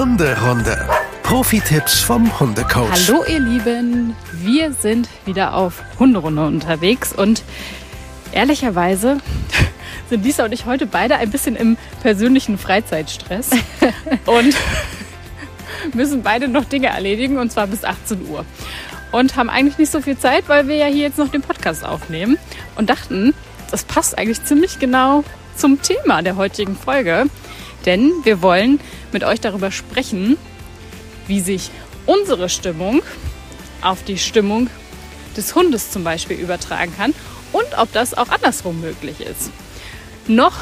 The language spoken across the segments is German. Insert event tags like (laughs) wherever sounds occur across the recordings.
Hunderunde. Profi-Tipps vom Hundecoach. Hallo ihr Lieben, wir sind wieder auf Hunderunde unterwegs und ehrlicherweise (laughs) sind Lisa und ich heute beide ein bisschen im persönlichen Freizeitstress (laughs) und müssen beide noch Dinge erledigen und zwar bis 18 Uhr. Und haben eigentlich nicht so viel Zeit, weil wir ja hier jetzt noch den Podcast aufnehmen und dachten, das passt eigentlich ziemlich genau zum Thema der heutigen Folge. Denn wir wollen mit euch darüber sprechen, wie sich unsere Stimmung auf die Stimmung des Hundes zum Beispiel übertragen kann und ob das auch andersrum möglich ist. Noch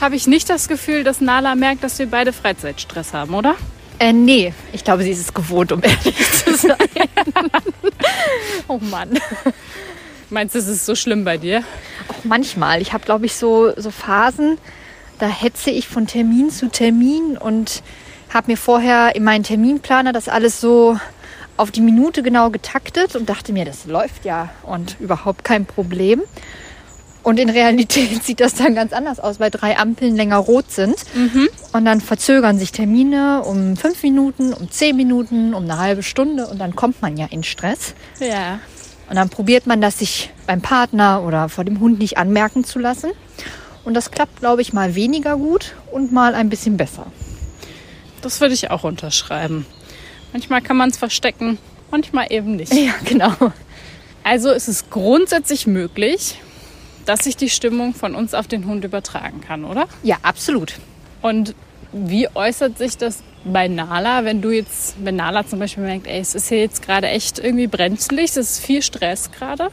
habe ich nicht das Gefühl, dass Nala merkt, dass wir beide Freizeitstress haben, oder? Äh, nee, ich glaube, sie ist es gewohnt, um ehrlich zu sein. (laughs) oh Mann. Meinst du, es ist so schlimm bei dir? Auch manchmal. Ich habe, glaube ich, so, so Phasen, da hetze ich von Termin zu Termin und habe mir vorher in meinen Terminplaner das alles so auf die Minute genau getaktet und dachte mir, das läuft ja und überhaupt kein Problem. Und in Realität (laughs) sieht das dann ganz anders aus, weil drei Ampeln länger rot sind. Mhm. Und dann verzögern sich Termine um fünf Minuten, um zehn Minuten, um eine halbe Stunde und dann kommt man ja in Stress. Ja. Und dann probiert man das sich beim Partner oder vor dem Hund nicht anmerken zu lassen. Und das klappt, glaube ich, mal weniger gut und mal ein bisschen besser. Das würde ich auch unterschreiben. Manchmal kann man es verstecken, manchmal eben nicht. Ja, genau. Also ist es grundsätzlich möglich, dass sich die Stimmung von uns auf den Hund übertragen kann, oder? Ja, absolut. Und wie äußert sich das bei Nala, wenn du jetzt, wenn Nala zum Beispiel merkt, ey, es ist hier jetzt gerade echt irgendwie brenzlig, es ist viel Stress gerade?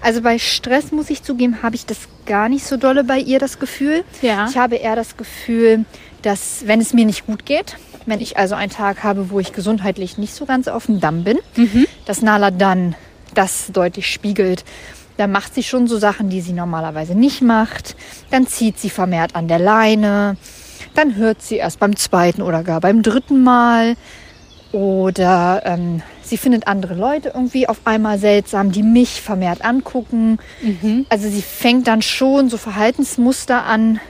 Also bei Stress muss ich zugeben, habe ich das gar nicht so dolle bei ihr das Gefühl. Ja. Ich habe eher das Gefühl, dass wenn es mir nicht gut geht, wenn ich also einen Tag habe, wo ich gesundheitlich nicht so ganz auf dem Damm bin, dass Nala dann das deutlich spiegelt. Dann macht sie schon so Sachen, die sie normalerweise nicht macht. Dann zieht sie vermehrt an der Leine. Dann hört sie erst beim zweiten oder gar beim dritten Mal. Oder ähm, sie findet andere Leute irgendwie auf einmal seltsam, die mich vermehrt angucken. Also sie fängt dann schon so Verhaltensmuster an,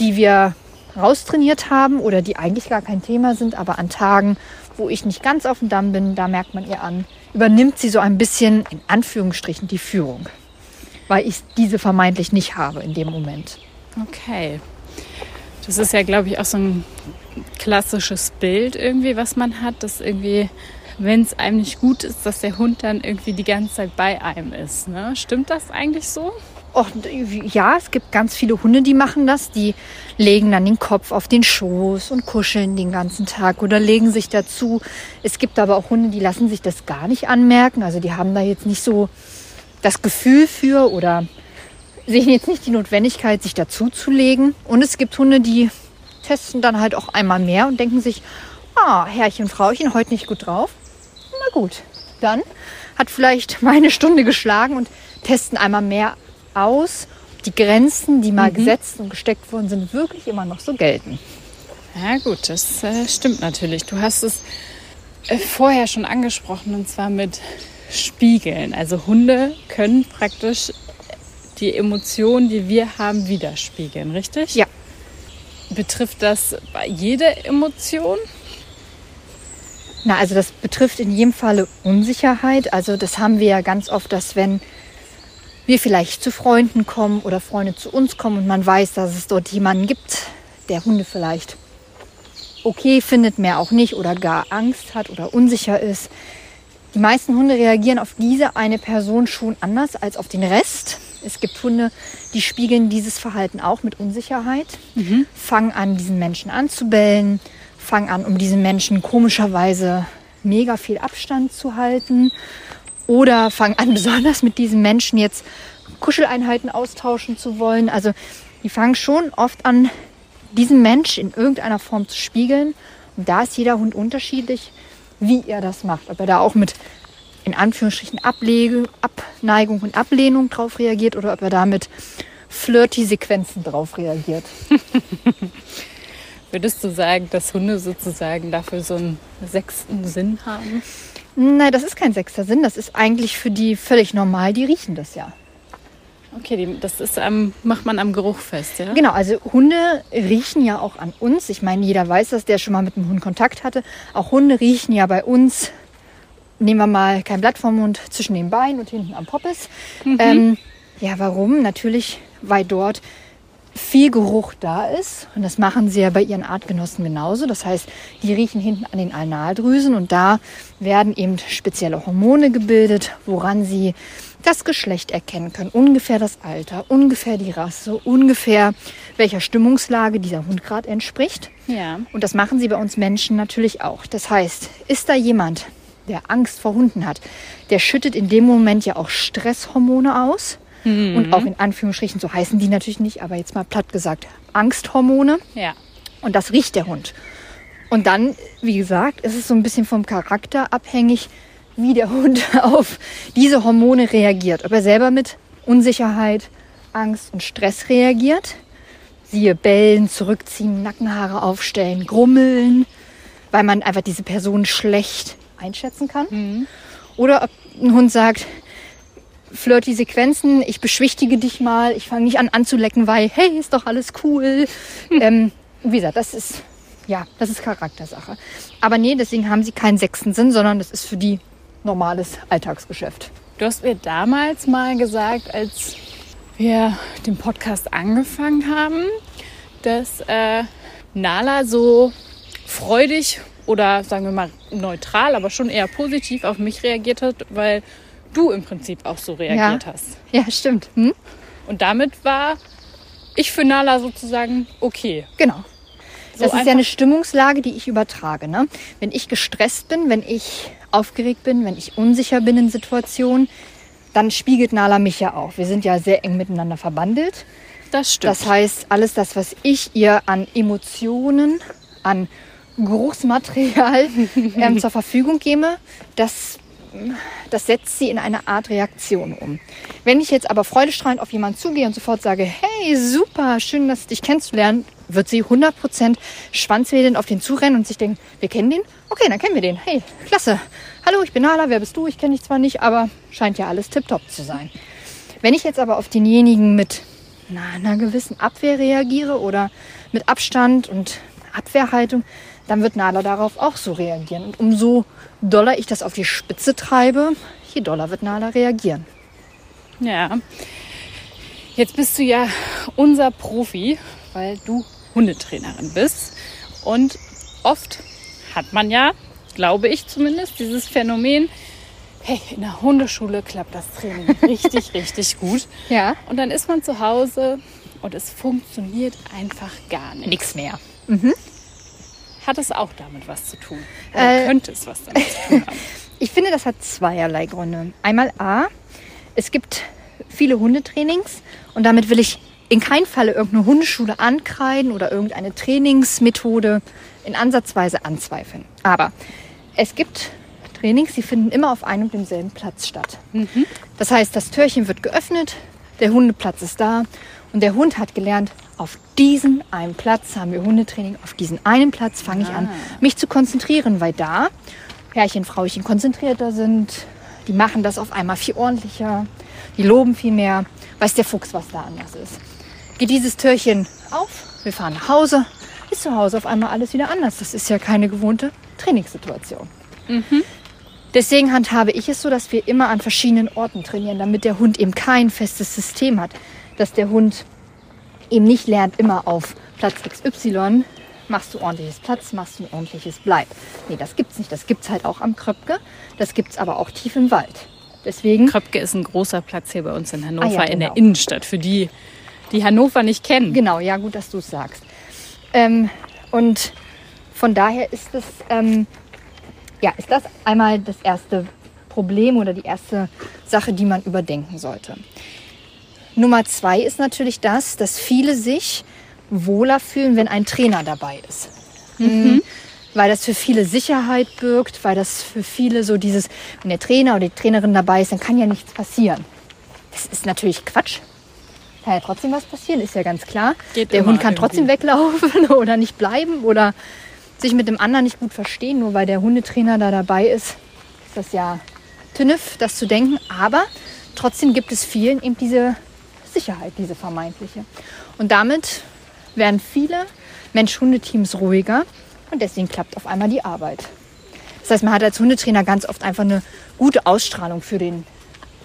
die wir raustrainiert haben oder die eigentlich gar kein Thema sind, aber an Tagen, wo ich nicht ganz auf dem Damm bin, da merkt man ihr an, übernimmt sie so ein bisschen in Anführungsstrichen die Führung, weil ich diese vermeintlich nicht habe in dem Moment. Okay. Das ist ja, glaube ich, auch so ein klassisches Bild irgendwie, was man hat, dass irgendwie, wenn es einem nicht gut ist, dass der Hund dann irgendwie die ganze Zeit bei einem ist. Ne? Stimmt das eigentlich so? Och, ja, es gibt ganz viele Hunde, die machen das. Die legen dann den Kopf auf den Schoß und kuscheln den ganzen Tag oder legen sich dazu. Es gibt aber auch Hunde, die lassen sich das gar nicht anmerken. Also die haben da jetzt nicht so das Gefühl für oder sehen jetzt nicht die Notwendigkeit, sich dazu zu legen. Und es gibt Hunde, die testen dann halt auch einmal mehr und denken sich, ah, Herrchen, Frauchen, heute nicht gut drauf. Gut, dann hat vielleicht meine Stunde geschlagen und testen einmal mehr aus, ob die Grenzen, die mal gesetzt und gesteckt worden sind, wirklich immer noch so gelten. Ja gut, das äh, stimmt natürlich. Du hast es äh, vorher schon angesprochen und zwar mit Spiegeln. Also Hunde können praktisch die Emotionen, die wir haben, widerspiegeln, richtig? Ja. Betrifft das bei jeder Emotion? Na, also das betrifft in jedem Falle Unsicherheit. Also das haben wir ja ganz oft, dass wenn wir vielleicht zu Freunden kommen oder Freunde zu uns kommen und man weiß, dass es dort jemanden gibt, der Hunde vielleicht okay findet, mehr auch nicht oder gar Angst hat oder unsicher ist. Die meisten Hunde reagieren auf diese eine Person schon anders als auf den Rest. Es gibt Hunde, die spiegeln dieses Verhalten auch mit Unsicherheit, fangen an, diesen Menschen anzubellen, fangen an, um diesen Menschen komischerweise mega viel Abstand zu halten oder fangen an, (laughs) besonders mit diesen Menschen jetzt Kuscheleinheiten austauschen zu wollen. Also die fangen schon oft an, diesen Mensch in irgendeiner Form zu spiegeln. Und da ist jeder Hund unterschiedlich, wie er das macht. Ob er da auch mit in Anführungsstrichen Ablege, Abneigung und Ablehnung drauf reagiert oder ob er da mit Flirty-Sequenzen drauf reagiert. (laughs) Würdest du sagen, dass Hunde sozusagen dafür so einen sechsten Sinn haben? Nein, das ist kein sechster Sinn. Das ist eigentlich für die völlig normal. Die riechen das ja. Okay, die, das ist am, macht man am Geruch fest, ja? Genau, also Hunde riechen ja auch an uns. Ich meine, jeder weiß das, der schon mal mit einem Hund Kontakt hatte. Auch Hunde riechen ja bei uns. Nehmen wir mal kein Blatt vom Mund zwischen den Beinen und hinten am Poppes. Ähm, ja, warum? Natürlich, weil dort viel Geruch da ist. Und das machen sie ja bei ihren Artgenossen genauso. Das heißt, die riechen hinten an den Analdrüsen und da werden eben spezielle Hormone gebildet, woran sie das Geschlecht erkennen können. Ungefähr das Alter, ungefähr die Rasse, ungefähr welcher Stimmungslage dieser Hund gerade entspricht. Ja. Und das machen sie bei uns Menschen natürlich auch. Das heißt, ist da jemand, der Angst vor Hunden hat, der schüttet in dem Moment ja auch Stresshormone aus. Und auch in Anführungsstrichen, so heißen die natürlich nicht, aber jetzt mal platt gesagt, Angsthormone. Ja. Und das riecht der Hund. Und dann, wie gesagt, ist es so ein bisschen vom Charakter abhängig, wie der (laughs) Hund auf diese Hormone reagiert. Ob er selber mit Unsicherheit, Angst und Stress reagiert. Siehe Bellen, zurückziehen, Nackenhaare aufstellen, grummeln, weil man einfach diese Person schlecht einschätzen kann. Oder ob ein Hund sagt, flirty Sequenzen, ich beschwichtige dich mal, ich fange nicht an anzulecken, weil, hey, ist doch alles cool. ähm, wie gesagt, das ist, ja, das ist Charaktersache. Aber nee, deswegen haben sie keinen sechsten Sinn, sondern das ist für die normales Alltagsgeschäft. Du hast mir damals mal gesagt, als wir den Podcast angefangen haben, dass äh, Nala so freudig oder sagen wir mal neutral, aber schon eher positiv auf mich reagiert hat, weil du im Prinzip auch so reagiert Ja. hast. Ja, stimmt. Hm? Und damit war ich für Nala sozusagen okay. Genau. So Das ist ja eine Stimmungslage, die ich übertrage. Ne? Wenn ich gestresst bin, wenn ich aufgeregt bin, wenn ich unsicher bin in Situationen, dann spiegelt Nala mich ja auch. Wir sind ja sehr eng miteinander verbandelt. Das stimmt. Das heißt, alles das, was ich ihr an Emotionen, an Geruchsmaterial (laughs) ähm, zur Verfügung gebe, das, das setzt sie in eine Art Reaktion um. Wenn ich jetzt aber freudestrahlend auf jemanden zugehe und sofort sage, hey, super, schön, dass dich kennenzulernen, wird sie 100% schwanzwedelnd auf den zurennen und sich denken, wir kennen den? Okay, dann kennen wir den. Hey, klasse. Hallo, ich bin Nala, wer bist du? Ich kenne dich zwar nicht, aber scheint ja alles tipptopp zu sein. Wenn ich jetzt aber auf denjenigen mit einer gewissen Abwehr reagiere oder mit Abstand und Abwehrhaltung, dann wird Nala darauf auch so reagieren. Und umso doller ich das auf die Spitze treibe, je doller wird Nala reagieren. Ja. Jetzt bist du ja unser Profi, weil du Hundetrainerin bist. Und oft hat man ja, glaube ich zumindest, dieses Phänomen, hey, in der Hundeschule klappt das Training (laughs) richtig, richtig gut. Ja. Und dann ist man zu Hause und es funktioniert einfach gar nicht. Nix mehr. Hat es auch damit was zu tun? Oder Äh, könnte es was damit zu tun haben? (laughs) Ich finde, das hat zweierlei Gründe. Einmal A, es gibt viele Hundetrainings und damit will ich in keinem Falle irgendeine Hundeschule ankreiden oder irgendeine Trainingsmethode in Ansatzweise anzweifeln. Aber es gibt Trainings, die finden immer auf einem und demselben Platz statt. Das heißt, das Türchen wird geöffnet, der Hundeplatz ist da und der Hund hat gelernt, auf diesen einen Platz haben wir Hundetraining, auf diesen einen Platz fange ich an, mich zu konzentrieren, weil da Herrchen, Frauchen konzentrierter sind, die machen das auf einmal viel ordentlicher, die loben viel mehr, weiß der Fuchs, was da anders ist. Geht dieses Türchen auf, wir fahren nach Hause, ist zu Hause auf einmal alles wieder anders. Das ist ja keine gewohnte Trainingssituation. Deswegen handhabe ich es so, dass wir immer an verschiedenen Orten trainieren, damit der Hund eben kein festes System hat. Dass der Hund eben nicht lernt, immer auf Platz XY machst du ordentliches Platz, machst du ein ordentliches Bleib. Nee, das gibt's nicht. Das gibt's halt auch am Kröpke. Das gibt's aber auch tief im Wald. Deswegen, Kröpke ist ein großer Platz hier bei uns in Hannover, Ah ja, in der genau. Innenstadt, für die, die Hannover nicht kennen. genau, ja, gut, dass du es sagst. Ähm, und von daher ist es, ähm, ja, ist das einmal das erste Problem oder die erste Sache, die man überdenken sollte. Nummer zwei ist natürlich das, dass viele sich wohler fühlen, wenn ein Trainer dabei ist. Mhm. Weil das für viele Sicherheit birgt, weil das für viele so dieses, wenn der Trainer oder die Trainerin dabei ist, dann kann ja nichts passieren. Das ist natürlich Quatsch. Kann ja trotzdem was passieren, ist ja ganz klar. Geht der Hund kann trotzdem weglaufen (laughs) oder nicht bleiben oder sich mit dem anderen nicht gut verstehen, nur weil der Hundetrainer da dabei ist. Ist das ja Tünnef, das zu denken. Aber trotzdem gibt es vielen eben diese Unsicherheit, diese vermeintliche. Und damit werden viele Mensch-Hunde-Teams ruhiger und deswegen klappt auf einmal die Arbeit. Das heißt, man hat als Hundetrainer ganz oft einfach eine gute Ausstrahlung für, den,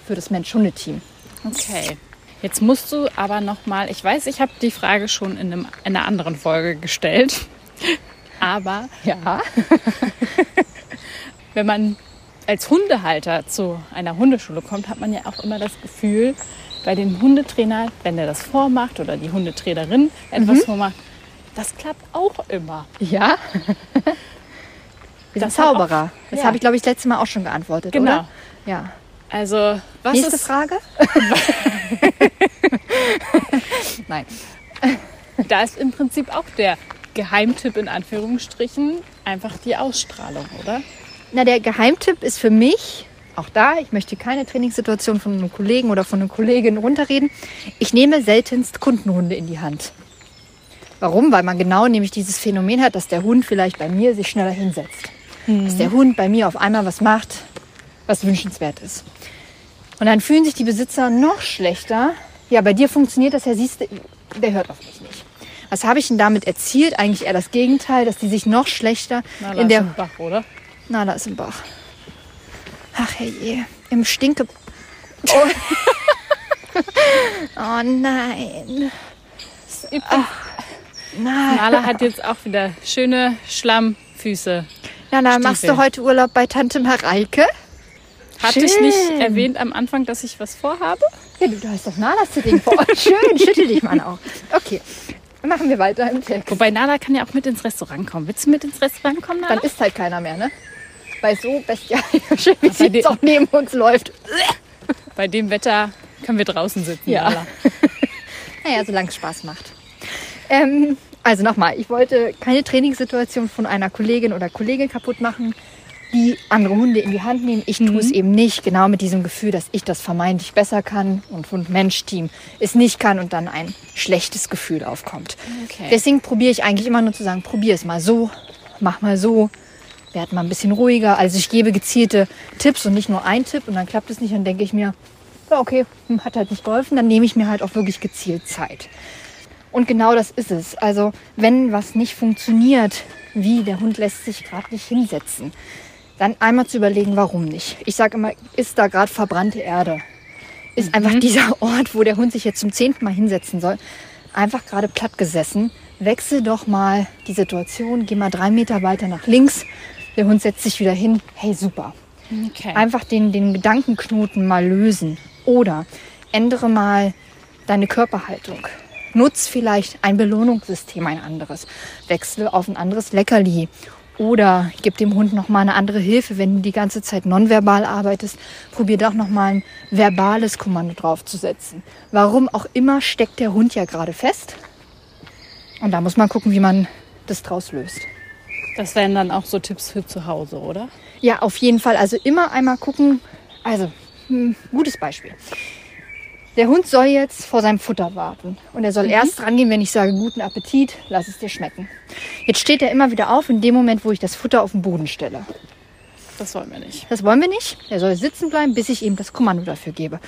für das Mensch-Hunde-Team. Okay. Jetzt musst du aber noch mal, ich weiß, ich habe die Frage schon in, einem, in einer anderen Folge gestellt, (laughs) aber Ja. (laughs) wenn man als Hundehalter zu einer Hundeschule kommt, hat man ja auch immer das Gefühl, bei dem Hundetrainer, wenn er das vormacht oder die Hundetrainerin etwas vormacht, das klappt auch immer. Ja. Wir sind Das hat auch- Zauberer. Das ja. habe ich, glaube ich, das letzte Mal auch schon geantwortet, Genau. oder? Ja. Also, was Nächste ist, Frage? (laughs) Nein. da ist im Prinzip auch der Geheimtipp in Anführungsstrichen einfach die Ausstrahlung, oder? Na, der Geheimtipp ist für mich, auch da, ich möchte keine Trainingssituation von einem Kollegen oder von einer Kollegin runterreden. Ich nehme seltenst Kundenhunde in die Hand. Warum? Weil man genau nämlich dieses Phänomen hat, dass der Hund vielleicht bei mir sich schneller hinsetzt. Dass der Hund bei mir auf einmal was macht, was wünschenswert ist. Und dann fühlen sich die Besitzer noch schlechter. Ja, bei dir funktioniert das ja, siehst du, der hört auf mich nicht. Was habe ich denn damit erzielt? Eigentlich eher das Gegenteil, dass die sich noch schlechter Na, in der Bach, oder? na, da ist ein Bach. Ach herrje, im Stinke. Oh, (laughs) oh nein. Nein. Nala hat jetzt auch wieder schöne Schlammfüße. Na, na, machst du Stiefel. heute Urlaub bei Tante Mareike? Hatte ich nicht Schön. erwähnt am Anfang, dass ich was vorhabe? Ja, du, du hast doch Nalas Sitting vor Ort. Schön, schüttel dich mal auch. Okay, machen wir weiter im Text. Wobei Nala kann ja auch mit ins Restaurant kommen. Willst du mit ins Restaurant kommen, Nala? Dann ist halt keiner mehr, ne? Weil so bestialisch, wie bei (laughs) sie jetzt auch neben uns läuft. Bei dem Wetter können wir draußen sitzen, Ja. (laughs) Naja, solange es Spaß macht. Ähm, also nochmal, ich wollte keine Trainingssituation von einer Kollegin oder Kollege kaputt machen, die andere Hunde in die Hand nehmen. Ich tue es eben nicht, genau mit diesem Gefühl, dass ich das vermeintlich besser kann und Hund-Mensch-Team es nicht kann und dann ein schlechtes Gefühl aufkommt. Okay. Deswegen probiere ich eigentlich immer nur zu sagen, probier es mal so, mach mal so, werd mal ein bisschen ruhiger. Also ich gebe gezielte Tipps und nicht nur einen Tipp und dann klappt es nicht, dann denke ich mir, ja okay, hm, hat halt nicht geholfen, dann nehme ich mir halt auch wirklich gezielt Zeit. Und genau das ist es. Also wenn was nicht funktioniert, wie der Hund lässt sich gerade nicht hinsetzen, dann einmal zu überlegen, warum nicht. Ich sage immer, ist da gerade verbrannte Erde? Ist einfach dieser (laughs) Ort, wo der Hund sich jetzt zum zehnten Mal hinsetzen soll, einfach gerade platt gesessen. Wechsel doch mal die Situation, geh mal drei Meter weiter nach links. Der Hund setzt sich wieder hin. Hey, super. okay. Einfach den, den Gedankenknoten mal lösen. Oder ändere mal deine Körperhaltung. Nutz vielleicht ein Belohnungssystem, ein anderes. Wechsle auf ein anderes Leckerli. Oder gib dem Hund noch mal eine andere Hilfe. Wenn du die ganze Zeit nonverbal arbeitest, probier doch noch mal ein verbales Kommando draufzusetzen. Warum auch immer steckt der Hund ja gerade fest. Und da muss man gucken, wie man das draus löst. Das wären dann auch so Tipps für zu Hause, oder? Ja, auf jeden Fall. Also immer einmal gucken. Also, hm, gutes Beispiel. Der Hund soll jetzt vor seinem Futter warten. Und er soll erst rangehen, wenn ich sage, guten Appetit, lass es dir schmecken. Jetzt steht er immer wieder auf in dem Moment, wo ich das Futter auf den Boden stelle. Das wollen wir nicht. Das wollen wir nicht. Er soll sitzen bleiben, bis ich ihm das Kommando dafür gebe.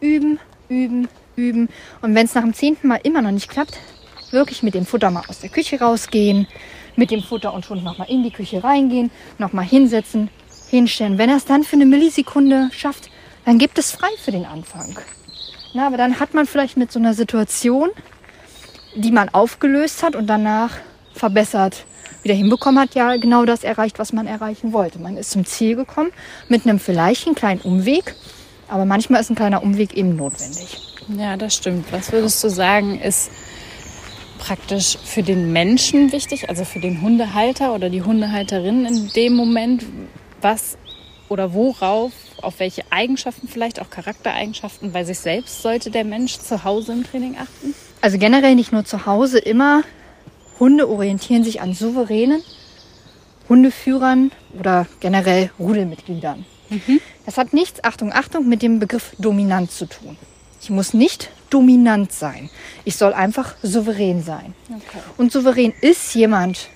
Üben, üben, üben. Und wenn es nach dem zehnten Mal immer noch nicht klappt, wirklich mit dem Futter mal aus der Küche rausgehen, mit dem Futter und Hund nochmal in die Küche reingehen, nochmal hinsetzen, hinstellen. Wenn er es dann für eine Millisekunde schafft, dann gibt es frei für den Anfang. Na, aber dann hat man vielleicht mit so einer Situation, die man aufgelöst hat und danach verbessert wieder hinbekommen hat, ja genau das erreicht, was man erreichen wollte. Man ist zum Ziel gekommen mit einem vielleicht einen kleinen Umweg, aber manchmal ist ein kleiner Umweg eben notwendig. Ja, das stimmt. Was würdest du sagen, ist praktisch für den Menschen wichtig, also für den Hundehalter oder die Hundehalterin in dem Moment, was oder worauf, auf welche Eigenschaften, vielleicht auch Charaktereigenschaften bei sich selbst sollte der Mensch zu Hause im Training achten? Also generell nicht nur zu Hause, immer Hunde orientieren sich an souveränen Hundeführern oder generell Rudelmitgliedern. Das hat nichts, Achtung, Achtung, mit dem Begriff dominant zu tun. Ich muss nicht dominant sein. Ich soll einfach souverän sein. Okay. Und souverän ist jemand,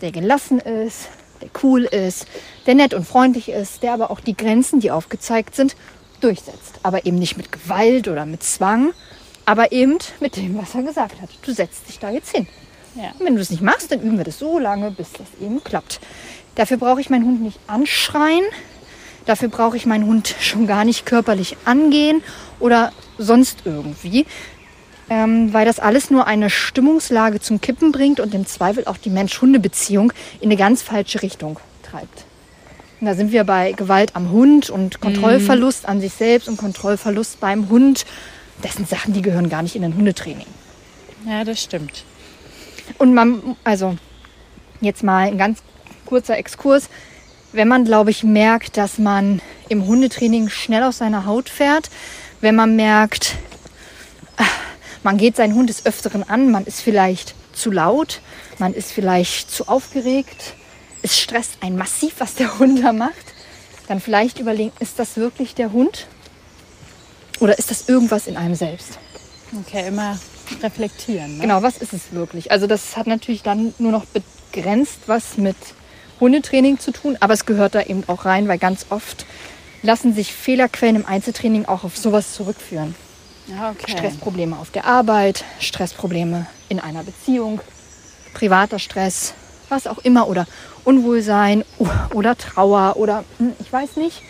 der gelassen ist, der cool ist, der nett und freundlich ist, der aber auch die Grenzen, die aufgezeigt sind, durchsetzt. Aber eben nicht mit Gewalt oder mit Zwang, Aber eben mit dem, was er gesagt hat. Du setzt dich da jetzt hin. Ja. Wenn du es nicht machst, dann üben wir das so lange, bis das eben klappt. Dafür brauche ich meinen Hund nicht anschreien. Dafür brauche ich meinen Hund schon gar nicht körperlich angehen oder sonst irgendwie. Ähm, weil das alles nur eine Stimmungslage zum Kippen bringt und im Zweifel auch die Mensch-Hunde-Beziehung in eine ganz falsche Richtung treibt. Und da sind wir bei Gewalt am Hund und Kontrollverlust an sich selbst und Kontrollverlust beim Hund. Das sind Sachen, die gehören gar nicht in ein Hundetraining. Ja, das stimmt. Und man, also jetzt mal ein ganz kurzer Exkurs. Wenn man, glaube ich, merkt, dass man im Hundetraining schnell aus seiner Haut fährt, wenn man merkt, ah, man geht seinen Hund des Öfteren an, man ist vielleicht zu laut, man ist vielleicht zu aufgeregt, es stresst einen massiv, was der Hund da macht, dann vielleicht überlegen, ist das wirklich der Hund? Oder ist das irgendwas in einem selbst? Okay, immer reflektieren. Ne? Genau, was ist es wirklich? Also das hat natürlich dann nur noch begrenzt was mit Hundetraining zu tun, aber es gehört da eben auch rein, weil ganz oft lassen sich Fehlerquellen im Einzeltraining auch auf sowas zurückführen. Ja, okay. Stressprobleme auf der Arbeit, Stressprobleme in einer Beziehung, privater Stress, was auch immer oder Unwohlsein oder Trauer oder hm, ich weiß nicht.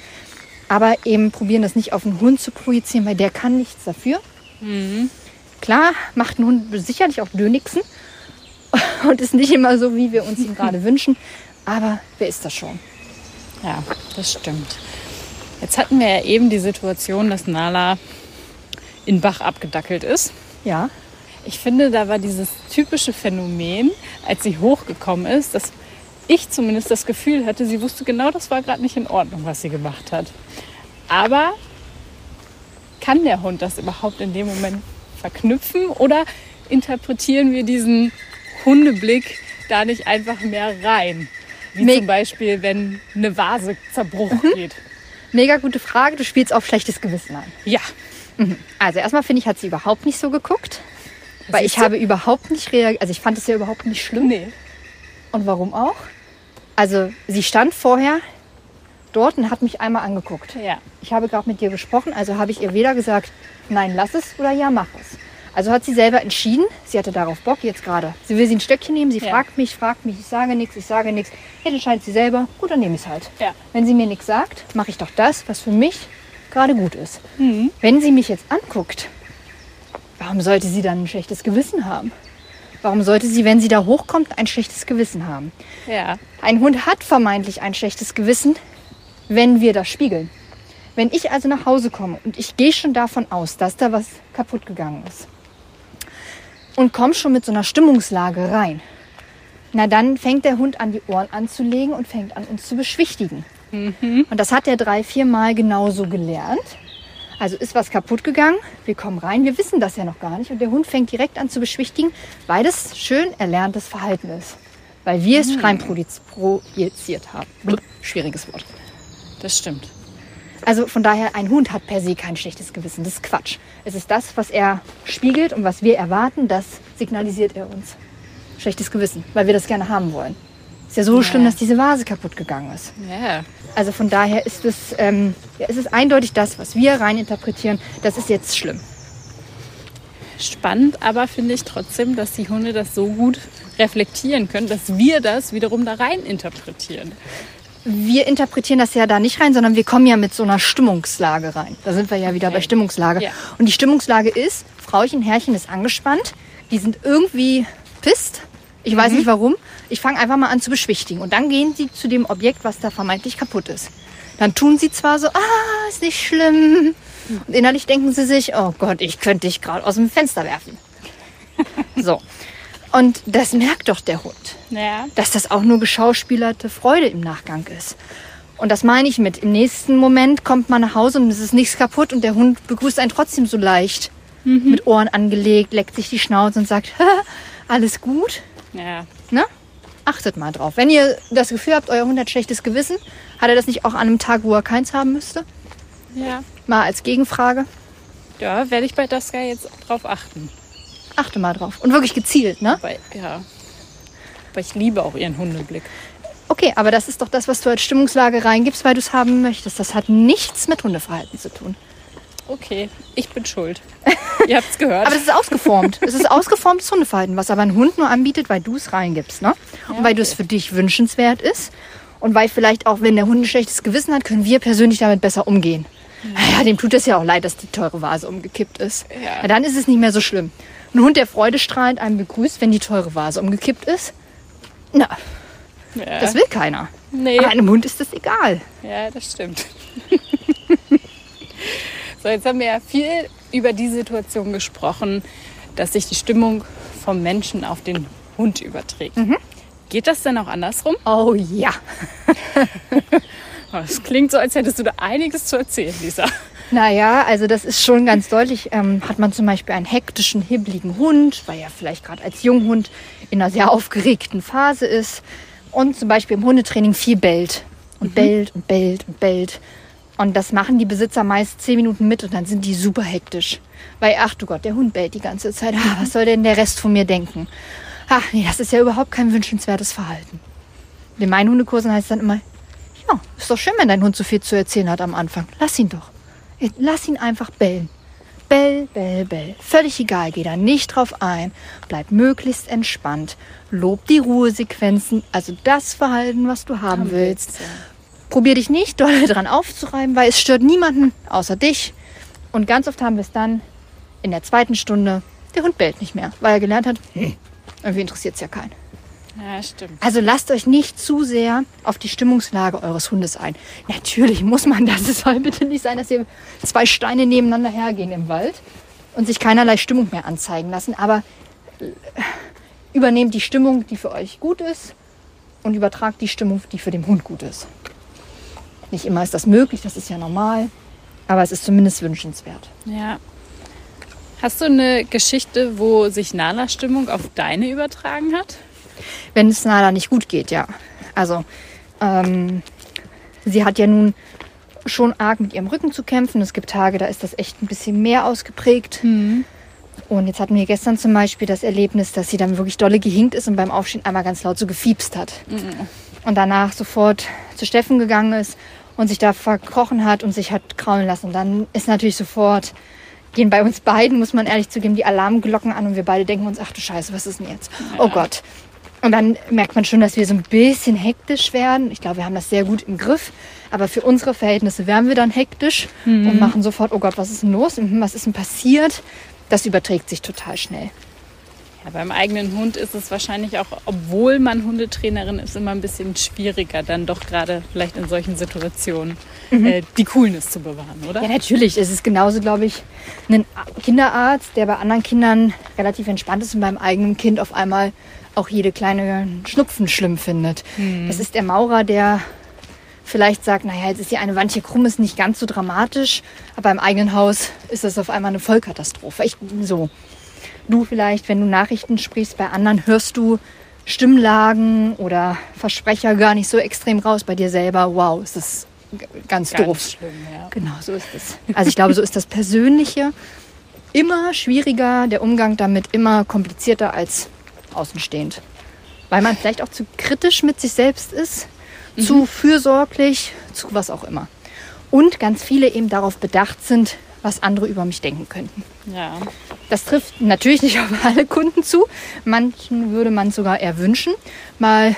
Aber eben probieren das nicht auf den Hund zu projizieren, weil der kann nichts dafür. Klar, macht ein Hund sicherlich auch Dönixen (laughs) und ist nicht immer so, wie wir uns ihn gerade (laughs) wünschen. Aber wer ist das schon? Ja, das stimmt. Jetzt hatten wir ja eben die Situation, dass Nala in Bach abgedackelt ist. Ja, Ich finde, da war dieses typische Phänomen, als sie hochgekommen ist, dass ich zumindest das Gefühl hatte, sie wusste genau, das war gerade nicht in Ordnung, was sie gemacht hat. Aber kann der Hund das überhaupt in dem Moment verknüpfen oder interpretieren wir diesen Hundeblick da nicht einfach mehr rein? Wie Me- zum Beispiel, wenn eine Vase Zerbruch geht. mega gute Frage. Du spielst auf schlechtes Gewissen an. Ja, Also erstmal finde ich, hat sie überhaupt nicht so geguckt. Weil ich habe überhaupt nicht reagiert. Also ich fand es ja überhaupt nicht schlimm. nee. Und warum auch? Also sie stand vorher dort und hat mich einmal angeguckt. Ja. Ich habe gerade mit dir gesprochen, also habe ich ihr weder gesagt, nein, lass es oder ja, mach es. Also hat sie selber entschieden, sie hatte darauf Bock jetzt gerade. Sie will sie ein Stöckchen nehmen, sie Ja. fragt mich, fragt mich, ich sage nichts, ich sage nichts. Jetzt entscheidet sie selber, gut, dann nehme ich es halt. Ja. Wenn sie mir nichts sagt, mache ich doch das, was für mich gerade gut ist. Wenn sie mich jetzt anguckt, warum sollte sie dann ein schlechtes Gewissen haben? Warum sollte sie, wenn sie da hochkommt, ein schlechtes Gewissen haben? Ja. Ein Hund hat vermeintlich ein schlechtes Gewissen, wenn wir das spiegeln. Wenn ich also nach Hause komme und ich gehe schon davon aus, dass da was kaputt gegangen ist und komme schon mit so einer Stimmungslage rein, na dann fängt der Hund an, die Ohren anzulegen und fängt an, uns zu beschwichtigen. Und das hat er drei, vier Mal genauso gelernt. Also ist was kaputt gegangen, wir kommen rein, wir wissen das ja noch gar nicht und der Hund fängt direkt an zu beschwichtigen, weil das schön erlerntes Verhalten ist. Weil wir es rein projiz- projiziert haben. Schwieriges Wort. Das stimmt. Also von daher, ein Hund hat per se kein schlechtes Gewissen. Das ist Quatsch. Es ist das, was er spiegelt und was wir erwarten, das signalisiert er uns. Schlechtes Gewissen, weil wir das gerne haben wollen. Ist ja so Ja. schlimm, dass diese Vase kaputt gegangen ist. Ja. Also von daher ist es, ähm, ja, es ist eindeutig das, was wir rein interpretieren. Das ist jetzt schlimm. Spannend, aber finde ich trotzdem, dass die Hunde das so gut reflektieren können, dass wir das wiederum da rein interpretieren. Wir interpretieren das ja da nicht rein, sondern wir kommen ja mit so einer Stimmungslage rein. Da sind wir ja wieder Okay. bei Stimmungslage. Ja. Und die Stimmungslage ist, Frauchen, Herrchen ist angespannt. Die sind irgendwie pisst. Ich weiß nicht warum. Ich fange einfach mal an zu beschwichtigen. Und dann gehen sie zu dem Objekt, was da vermeintlich kaputt ist. Dann tun sie zwar so, ah, ist nicht schlimm. Und innerlich denken sie sich, oh Gott, ich könnte dich gerade aus dem Fenster werfen. (laughs) so. Und das merkt doch der Hund Ja. dass das auch nur geschauspielerte Freude im Nachgang ist. Und das meine ich mit. Im nächsten Moment kommt man nach Hause und es ist nichts kaputt und der Hund begrüßt einen trotzdem so leicht. Mit Ohren angelegt, leckt sich die Schnauze und sagt, alles gut. Ja. Ne? Achtet mal drauf. Wenn ihr das Gefühl habt, euer Hund hat schlechtes Gewissen, hat er das nicht auch an einem Tag, wo er keins haben müsste? Ja. Mal als Gegenfrage. Ja, werde ich bei Daska jetzt drauf achten. Achte mal drauf. Und wirklich gezielt, ne? Weil, ja. Aber ich liebe auch ihren Hundeblick. Okay, aber das ist doch das, was du als Stimmungslage reingibst, weil du es haben möchtest. Das hat nichts mit Hundeverhalten zu tun. Okay, ich bin schuld. (laughs) Ihr habt's gehört. Aber es ist ausgeformt. es ist ausgeformtes Hundeverhalten, was aber ein Hund nur anbietet, weil du es reingibst. Ne? Und Ja, weil du es okay. für dich wünschenswert ist. Und weil vielleicht auch, wenn der Hund ein schlechtes Gewissen hat, können wir persönlich damit besser umgehen. Ja, dem tut es ja auch leid, dass die teure Vase umgekippt ist. Ja. Ja, dann ist es nicht mehr so schlimm. Ein Hund, der freudestrahlend einem begrüßt, wenn die teure Vase umgekippt ist, na, ja. das will keiner. Nee. Aber einem Hund ist das egal. Ja, das stimmt. (laughs) so, jetzt haben wir ja viel über die Situation gesprochen, dass sich die Stimmung vom Menschen auf den Hund überträgt. Geht das denn auch andersrum? Oh ja. (laughs) Oh, Es klingt so, als hättest du da einiges zu erzählen, Lisa. Naja, also das ist schon ganz deutlich. Ähm, hat man zum Beispiel einen hektischen, hibbeligen Hund, weil er vielleicht gerade als Junghund in einer sehr aufgeregten Phase ist und zum Beispiel im Hundetraining viel bellt und bellt und bellt und bellt. Und das machen die Besitzer meist zehn Minuten mit und dann sind die super hektisch. Weil, ach du Gott, der Hund bellt die ganze Zeit. Ah, was soll denn der Rest von mir denken? Ach nee, das ist ja überhaupt kein wünschenswertes Verhalten. In meinen Hundekursen heißt es dann immer, ja, ist doch schön, wenn dein Hund so viel zu erzählen hat am Anfang. Lass ihn doch. Lass ihn einfach bellen. Bell, bell, bell. Völlig egal, geh da nicht drauf ein. Bleib möglichst entspannt. Lob die Ruhesequenzen, also das Verhalten, was du haben willst. Probier dich nicht doll (laughs) dran aufzureiben, weil es stört niemanden außer dich. Und ganz oft haben wir es dann in der zweiten Stunde, der Hund bellt nicht mehr, weil er gelernt hat, hm, irgendwie interessiert es ja keinen. Ja, stimmt. Also lasst euch nicht zu sehr auf die Stimmungslage eures Hundes ein. Natürlich muss man das. Es soll bitte nicht sein, dass ihr zwei Steine nebeneinander hergehen im Wald und sich keinerlei Stimmung mehr anzeigen lassen. Aber äh, übernehmt die Stimmung, die für euch gut ist und übertragt die Stimmung, die für den Hund gut ist. Nicht immer ist das möglich, das ist ja normal, aber es ist zumindest wünschenswert. Ja. Hast du eine Geschichte, wo sich Nalas Stimmung auf deine übertragen hat? Wenn es Nala nicht gut geht, ja. Also, ähm, sie hat ja nun schon arg mit ihrem Rücken zu kämpfen. Es gibt Tage, da ist das echt ein bisschen mehr ausgeprägt. Und jetzt hatten wir gestern zum Beispiel das Erlebnis, dass sie dann wirklich dolle gehinkt ist und beim Aufstehen einmal ganz laut so gefiepst hat. Und danach sofort zu Steffen gegangen ist und sich da verkrochen hat und sich hat kraulen lassen. Und dann ist natürlich sofort, gehen bei uns beiden, muss man ehrlich zugeben, die Alarmglocken an und wir beide denken uns, ach du Scheiße, was ist denn jetzt? Oh Gott. Und dann merkt man schon, dass wir so ein bisschen hektisch werden. Ich glaube, wir haben das sehr gut im Griff. Aber für unsere Verhältnisse werden wir dann hektisch und machen sofort, oh Gott, was ist denn los? Mhm, Was ist denn passiert? Das überträgt sich total schnell. Ja, beim eigenen Hund ist es wahrscheinlich auch, obwohl man Hundetrainerin ist, immer ein bisschen schwieriger, dann doch gerade vielleicht in solchen Situationen äh, die Coolness zu bewahren, oder? Ja, natürlich. Es ist genauso, glaube ich, ein Kinderarzt, der bei anderen Kindern relativ entspannt ist und beim eigenen Kind auf einmal auch jede kleine Schnupfen schlimm findet. Das ist der Maurer, der vielleicht sagt, naja, jetzt ist hier eine Wand hier krumm, ist nicht ganz so dramatisch, aber im eigenen Haus ist das auf einmal eine Vollkatastrophe. Ich, so. Du vielleicht, wenn du Nachrichten sprichst, bei anderen hörst du Stimmlagen oder Versprecher gar nicht so extrem raus. Bei dir selber, wow, ist das ganz, Ganz doof. schlimm, ja. Genau, so ist es. Also ich glaube, so ist das Persönliche immer schwieriger, der Umgang damit immer komplizierter als außenstehend. Weil man vielleicht auch zu kritisch mit sich selbst ist, zu fürsorglich, zu was auch immer. Und ganz viele eben darauf bedacht sind, was andere über mich denken könnten. Ja. Das trifft natürlich nicht (laughs) auf alle Kunden zu. Manchen würde man sogar eher wünschen, mal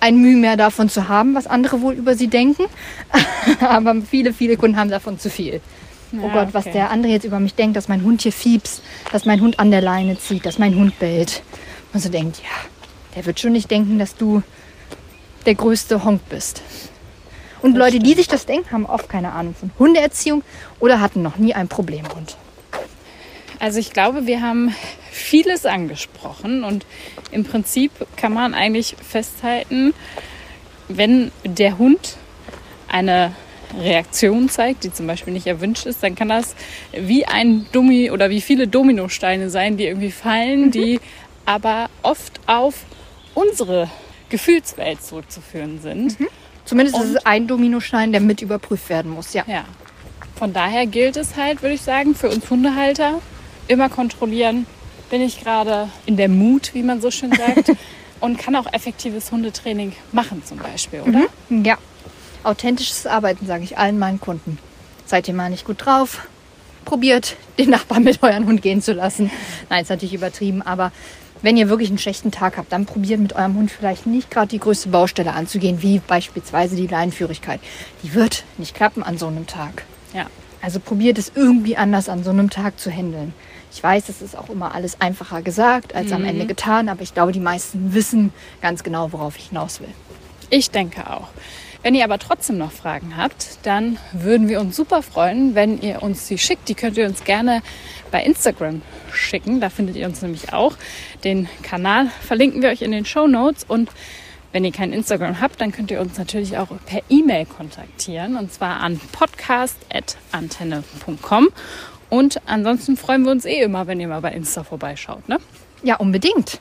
ein Mühe mehr davon zu haben, was andere wohl über sie denken. (laughs) Aber viele, viele Kunden haben davon zu viel. oh Ja, Gott, was okay. der andere jetzt über mich denkt, dass mein Hund hier fiebst, dass mein Hund an der Leine zieht, dass mein Hund bellt. Und so denkt, ja, der wird schon nicht denken, dass du der größte Honk bist. Und Leute, die sich das denken, haben oft keine Ahnung von Hundeerziehung oder hatten noch nie einen Problemhund. Also ich glaube, wir haben vieles angesprochen und im Prinzip kann man eigentlich festhalten, wenn der Hund eine Reaktion zeigt, die zum Beispiel nicht erwünscht ist, dann kann das wie ein Dummi oder wie viele Dominosteine sein, die irgendwie fallen, die aber oft auf unsere Gefühlswelt zurückzuführen sind. Zumindest ist Und- es ein Dominostein, der mit überprüft werden muss, ja. Ja. Von daher gilt es halt, würde ich sagen, für uns Hundehalter immer kontrollieren, bin ich gerade in der Mut, wie man so schön (laughs) sagt, und kann auch effektives Hundetraining machen zum Beispiel, oder? Ja. Authentisches Arbeiten, sage ich allen meinen Kunden. Seid ihr mal nicht gut drauf? probiert, den Nachbarn mit euren Hund gehen zu lassen. Nein, ist natürlich übertrieben, aber wenn ihr wirklich einen schlechten Tag habt, dann probiert mit eurem Hund vielleicht nicht gerade die größte Baustelle anzugehen, wie beispielsweise die Leinführigkeit. Die wird nicht klappen an so einem Tag. Ja. Also probiert es irgendwie anders an so einem Tag zu handeln. Ich weiß, es ist auch immer alles einfacher gesagt als am Ende getan, aber ich glaube, die meisten wissen ganz genau, worauf ich hinaus will. Ich denke auch. Wenn ihr aber trotzdem noch Fragen habt, dann würden wir uns super freuen, wenn ihr uns die schickt. Die könnt ihr uns gerne bei Instagram schicken. Da findet ihr uns nämlich auch. Den Kanal verlinken wir euch in den Show Notes. Und wenn ihr kein Instagram habt, dann könnt ihr uns natürlich auch per E-Mail kontaktieren. Und zwar an podcast.antenne.com. Und ansonsten freuen wir uns eh immer, wenn ihr mal bei Insta vorbeischaut. Ne? Ja, unbedingt.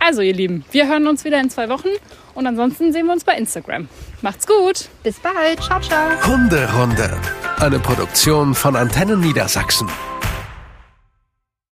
Also, ihr Lieben, wir hören uns wieder in zwei Wochen. Und ansonsten sehen wir uns bei Instagram. Macht's gut. Bis bald. Ciao, ciao. Hunderunde. Eine Produktion von Antennen Niedersachsen.